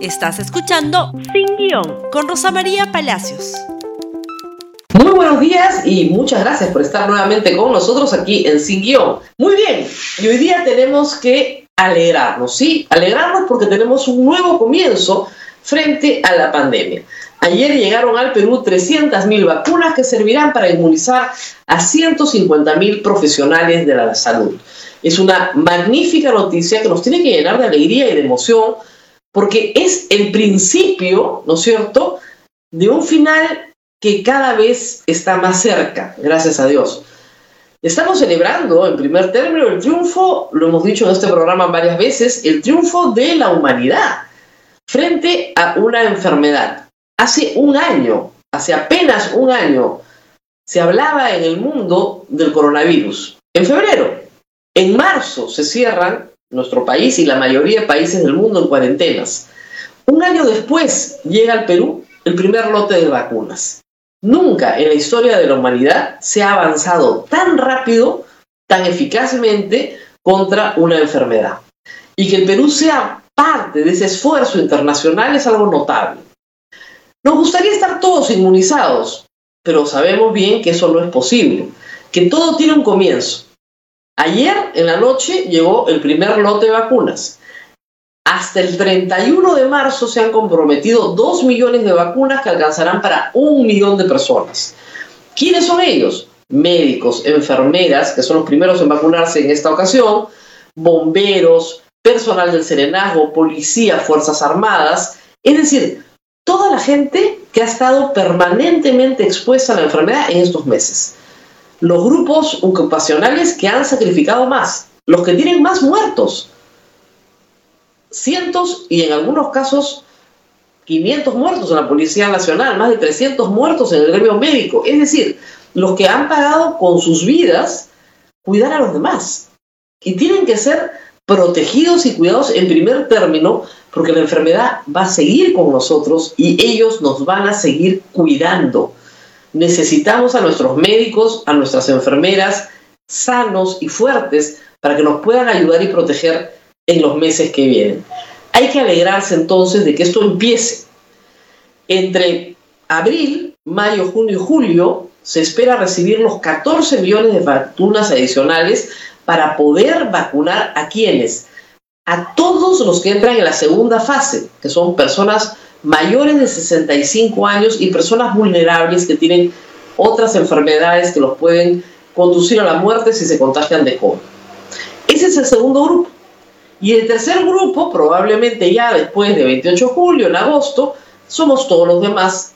Estás escuchando Sin Guión con Rosa María Palacios. Muy buenos días y muchas gracias por estar nuevamente con nosotros aquí en Sin Guión. Muy bien, y hoy día tenemos que alegrarnos, ¿sí? Alegrarnos porque tenemos un nuevo comienzo frente a la pandemia. Ayer llegaron al Perú 300.000 vacunas que servirán para inmunizar a 150.000 profesionales de la salud. Es una magnífica noticia que nos tiene que llenar de alegría y de emoción porque es el principio, ¿no es cierto?, de un final que cada vez está más cerca, gracias a Dios. Estamos celebrando, en primer término, el triunfo, lo hemos dicho en este programa varias veces, el triunfo de la humanidad frente a una enfermedad. Hace un año, hace apenas un año, se hablaba en el mundo del coronavirus. En febrero, en marzo se cierran nuestro país y la mayoría de países del mundo en cuarentenas. Un año después llega al Perú el primer lote de vacunas. Nunca en la historia de la humanidad se ha avanzado tan rápido, tan eficazmente contra una enfermedad. Y que el Perú sea parte de ese esfuerzo internacional es algo notable. Nos gustaría estar todos inmunizados, pero sabemos bien que eso no es posible, que todo tiene un comienzo Ayer en la noche llegó el primer lote de vacunas. Hasta el 31 de marzo se han comprometido 2 millones de vacunas que alcanzarán para un millón de personas. ¿Quiénes son ellos? Médicos, enfermeras, que son los primeros en vacunarse en esta ocasión, bomberos, personal del serenazgo, policía, fuerzas armadas, es decir, toda la gente que ha estado permanentemente expuesta a la enfermedad en estos meses los grupos ocupacionales que han sacrificado más, los que tienen más muertos. Cientos y en algunos casos 500 muertos en la Policía Nacional, más de 300 muertos en el gremio médico. Es decir, los que han pagado con sus vidas cuidar a los demás. Y tienen que ser protegidos y cuidados en primer término porque la enfermedad va a seguir con nosotros y ellos nos van a seguir cuidando. Necesitamos a nuestros médicos, a nuestras enfermeras sanos y fuertes para que nos puedan ayudar y proteger en los meses que vienen. Hay que alegrarse entonces de que esto empiece. Entre abril, mayo, junio y julio se espera recibir los 14 millones de vacunas adicionales para poder vacunar a quienes, a todos los que entran en la segunda fase, que son personas mayores de 65 años y personas vulnerables que tienen otras enfermedades que los pueden conducir a la muerte si se contagian de COVID. Ese es el segundo grupo. Y el tercer grupo, probablemente ya después de 28 de julio, en agosto, somos todos los demás,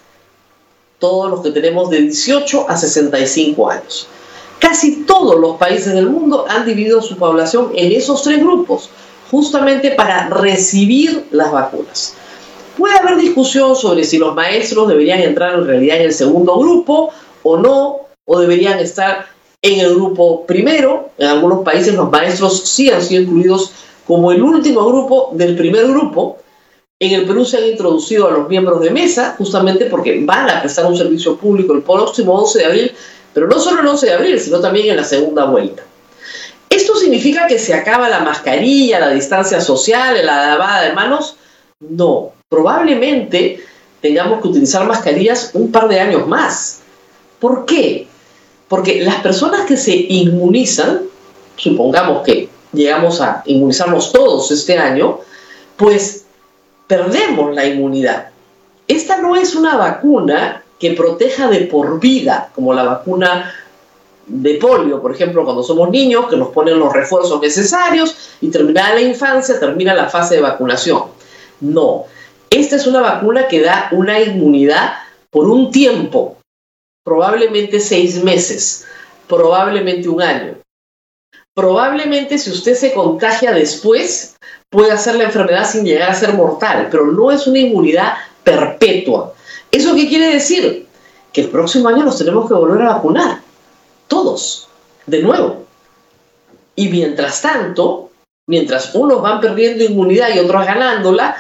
todos los que tenemos de 18 a 65 años. Casi todos los países del mundo han dividido su población en esos tres grupos, justamente para recibir las vacunas. Puede haber discusión sobre si los maestros deberían entrar en realidad en el segundo grupo o no, o deberían estar en el grupo primero. En algunos países los maestros sí han sido incluidos como el último grupo del primer grupo. En el Perú se han introducido a los miembros de mesa justamente porque van a prestar un servicio público el próximo 11 de abril, pero no solo el 11 de abril, sino también en la segunda vuelta. ¿Esto significa que se acaba la mascarilla, la distancia social, la lavada de manos? No, probablemente tengamos que utilizar mascarillas un par de años más. ¿Por qué? Porque las personas que se inmunizan, supongamos que llegamos a inmunizarnos todos este año, pues perdemos la inmunidad. Esta no es una vacuna que proteja de por vida, como la vacuna de polio, por ejemplo, cuando somos niños, que nos ponen los refuerzos necesarios y terminada la infancia, termina la fase de vacunación. No, esta es una vacuna que da una inmunidad por un tiempo, probablemente seis meses, probablemente un año. Probablemente si usted se contagia después, puede hacer la enfermedad sin llegar a ser mortal, pero no es una inmunidad perpetua. ¿Eso qué quiere decir? Que el próximo año nos tenemos que volver a vacunar, todos, de nuevo. Y mientras tanto, mientras unos van perdiendo inmunidad y otros ganándola,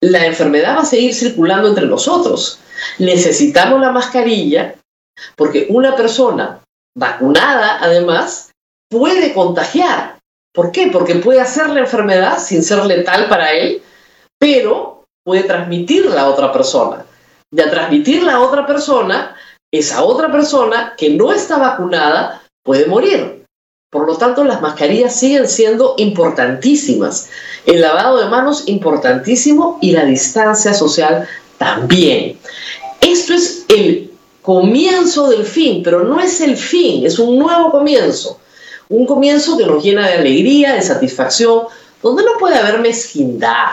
la enfermedad va a seguir circulando entre nosotros. Necesitamos la mascarilla porque una persona vacunada, además, puede contagiar. ¿Por qué? Porque puede hacer la enfermedad sin ser letal para él, pero puede transmitirla a otra persona. De transmitirla a otra persona, esa otra persona que no está vacunada puede morir. Por lo tanto, las mascarillas siguen siendo importantísimas. El lavado de manos importantísimo y la distancia social también. Esto es el comienzo del fin, pero no es el fin, es un nuevo comienzo. Un comienzo que nos llena de alegría, de satisfacción, donde no puede haber mezquindad.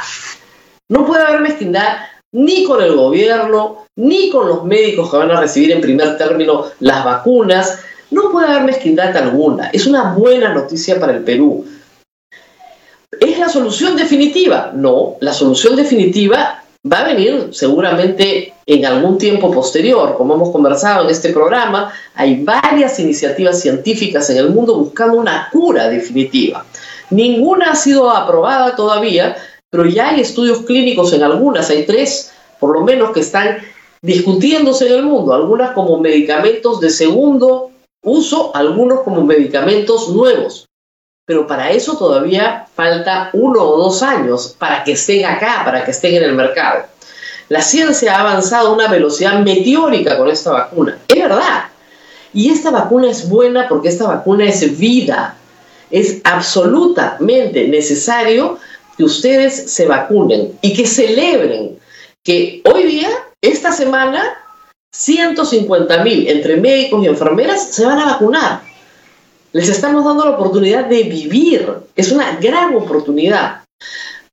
No puede haber mezquindad ni con el gobierno, ni con los médicos que van a recibir en primer término las vacunas. No puede haber mezquindad alguna. Es una buena noticia para el Perú. ¿Es la solución definitiva? No, la solución definitiva va a venir seguramente en algún tiempo posterior. Como hemos conversado en este programa, hay varias iniciativas científicas en el mundo buscando una cura definitiva. Ninguna ha sido aprobada todavía, pero ya hay estudios clínicos en algunas, hay tres por lo menos que están discutiéndose en el mundo, algunas como medicamentos de segundo uso, algunos como medicamentos nuevos. Pero para eso todavía falta uno o dos años para que estén acá, para que estén en el mercado. La ciencia ha avanzado a una velocidad meteórica con esta vacuna. Es verdad. Y esta vacuna es buena porque esta vacuna es vida. Es absolutamente necesario que ustedes se vacunen y que celebren que hoy día, esta semana, 150 mil entre médicos y enfermeras se van a vacunar. Les estamos dando la oportunidad de vivir. Es una gran oportunidad.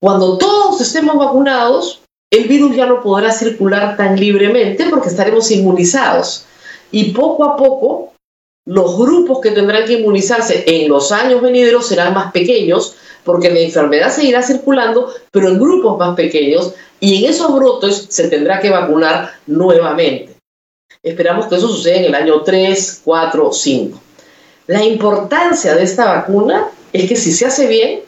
Cuando todos estemos vacunados, el virus ya no podrá circular tan libremente porque estaremos inmunizados. Y poco a poco, los grupos que tendrán que inmunizarse en los años venideros serán más pequeños porque la enfermedad seguirá circulando, pero en grupos más pequeños y en esos brotes se tendrá que vacunar nuevamente. Esperamos que eso suceda en el año 3, 4, 5. La importancia de esta vacuna es que si se hace bien,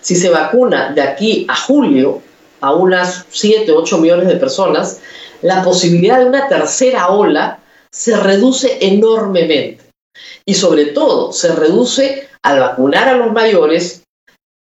si se vacuna de aquí a julio a unas 7, 8 millones de personas, la posibilidad de una tercera ola se reduce enormemente. Y sobre todo, se reduce al vacunar a los mayores,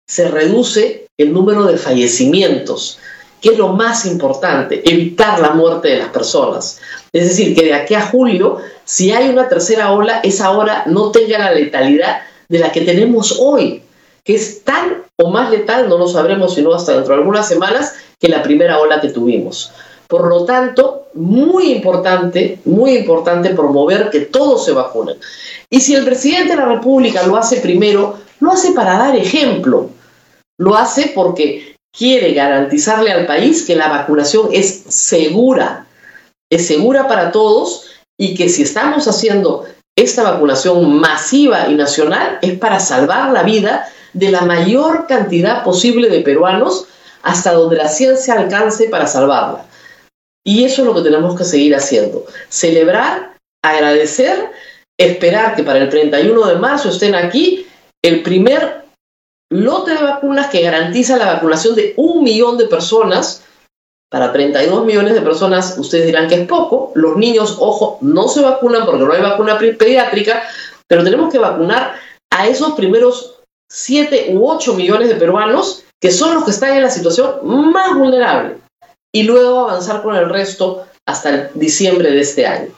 se reduce el número de fallecimientos, que es lo más importante, evitar la muerte de las personas. Es decir, que de aquí a julio, si hay una tercera ola, esa ola no tenga la letalidad de la que tenemos hoy, que es tan o más letal, no lo sabremos sino hasta dentro de algunas semanas, que la primera ola que tuvimos. Por lo tanto, muy importante, muy importante promover que todos se vacunen. Y si el presidente de la República lo hace primero, lo hace para dar ejemplo. Lo hace porque quiere garantizarle al país que la vacunación es segura, es segura para todos y que si estamos haciendo esta vacunación masiva y nacional es para salvar la vida de la mayor cantidad posible de peruanos hasta donde la ciencia alcance para salvarla. Y eso es lo que tenemos que seguir haciendo. Celebrar, agradecer, esperar que para el 31 de marzo estén aquí el primer lote de vacunas que garantiza la vacunación de un millón de personas para 32 millones de personas, ustedes dirán que es poco. Los niños, ojo, no se vacunan porque no hay vacuna pediátrica, pero tenemos que vacunar a esos primeros 7 u 8 millones de peruanos que son los que están en la situación más vulnerable y luego avanzar con el resto hasta diciembre de este año.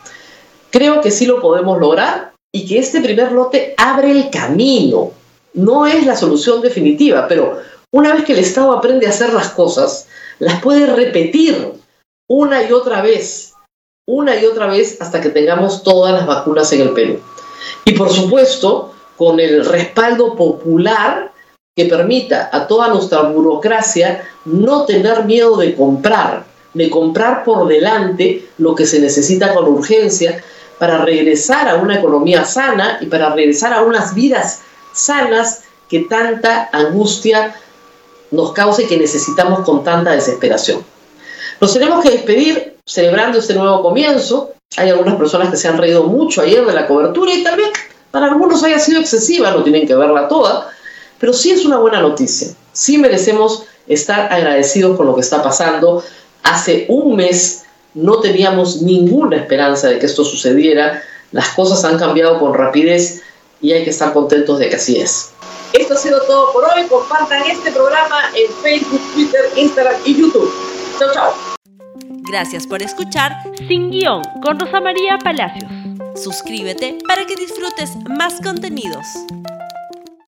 Creo que sí lo podemos lograr y que este primer lote abre el camino. No es la solución definitiva, pero una vez que el Estado aprende a hacer las cosas, las puede repetir una y otra vez, una y otra vez hasta que tengamos todas las vacunas en el Perú. Y por supuesto, con el respaldo popular que permita a toda nuestra burocracia no tener miedo de comprar, de comprar por delante lo que se necesita con urgencia para regresar a una economía sana y para regresar a unas vidas sanas que tanta angustia nos cause que necesitamos con tanta desesperación. Nos tenemos que despedir celebrando este nuevo comienzo. Hay algunas personas que se han reído mucho ayer de la cobertura y vez para algunos haya sido excesiva, no tienen que verla toda, pero sí es una buena noticia. Sí merecemos estar agradecidos con lo que está pasando. Hace un mes no teníamos ninguna esperanza de que esto sucediera. Las cosas han cambiado con rapidez y hay que estar contentos de que así es. Esto ha sido todo por hoy. Compartan este programa en Facebook, Twitter, Instagram y YouTube. Chao, chao. Gracias por escuchar Sin Guión con Rosa María Palacios. Suscríbete para que disfrutes más contenidos.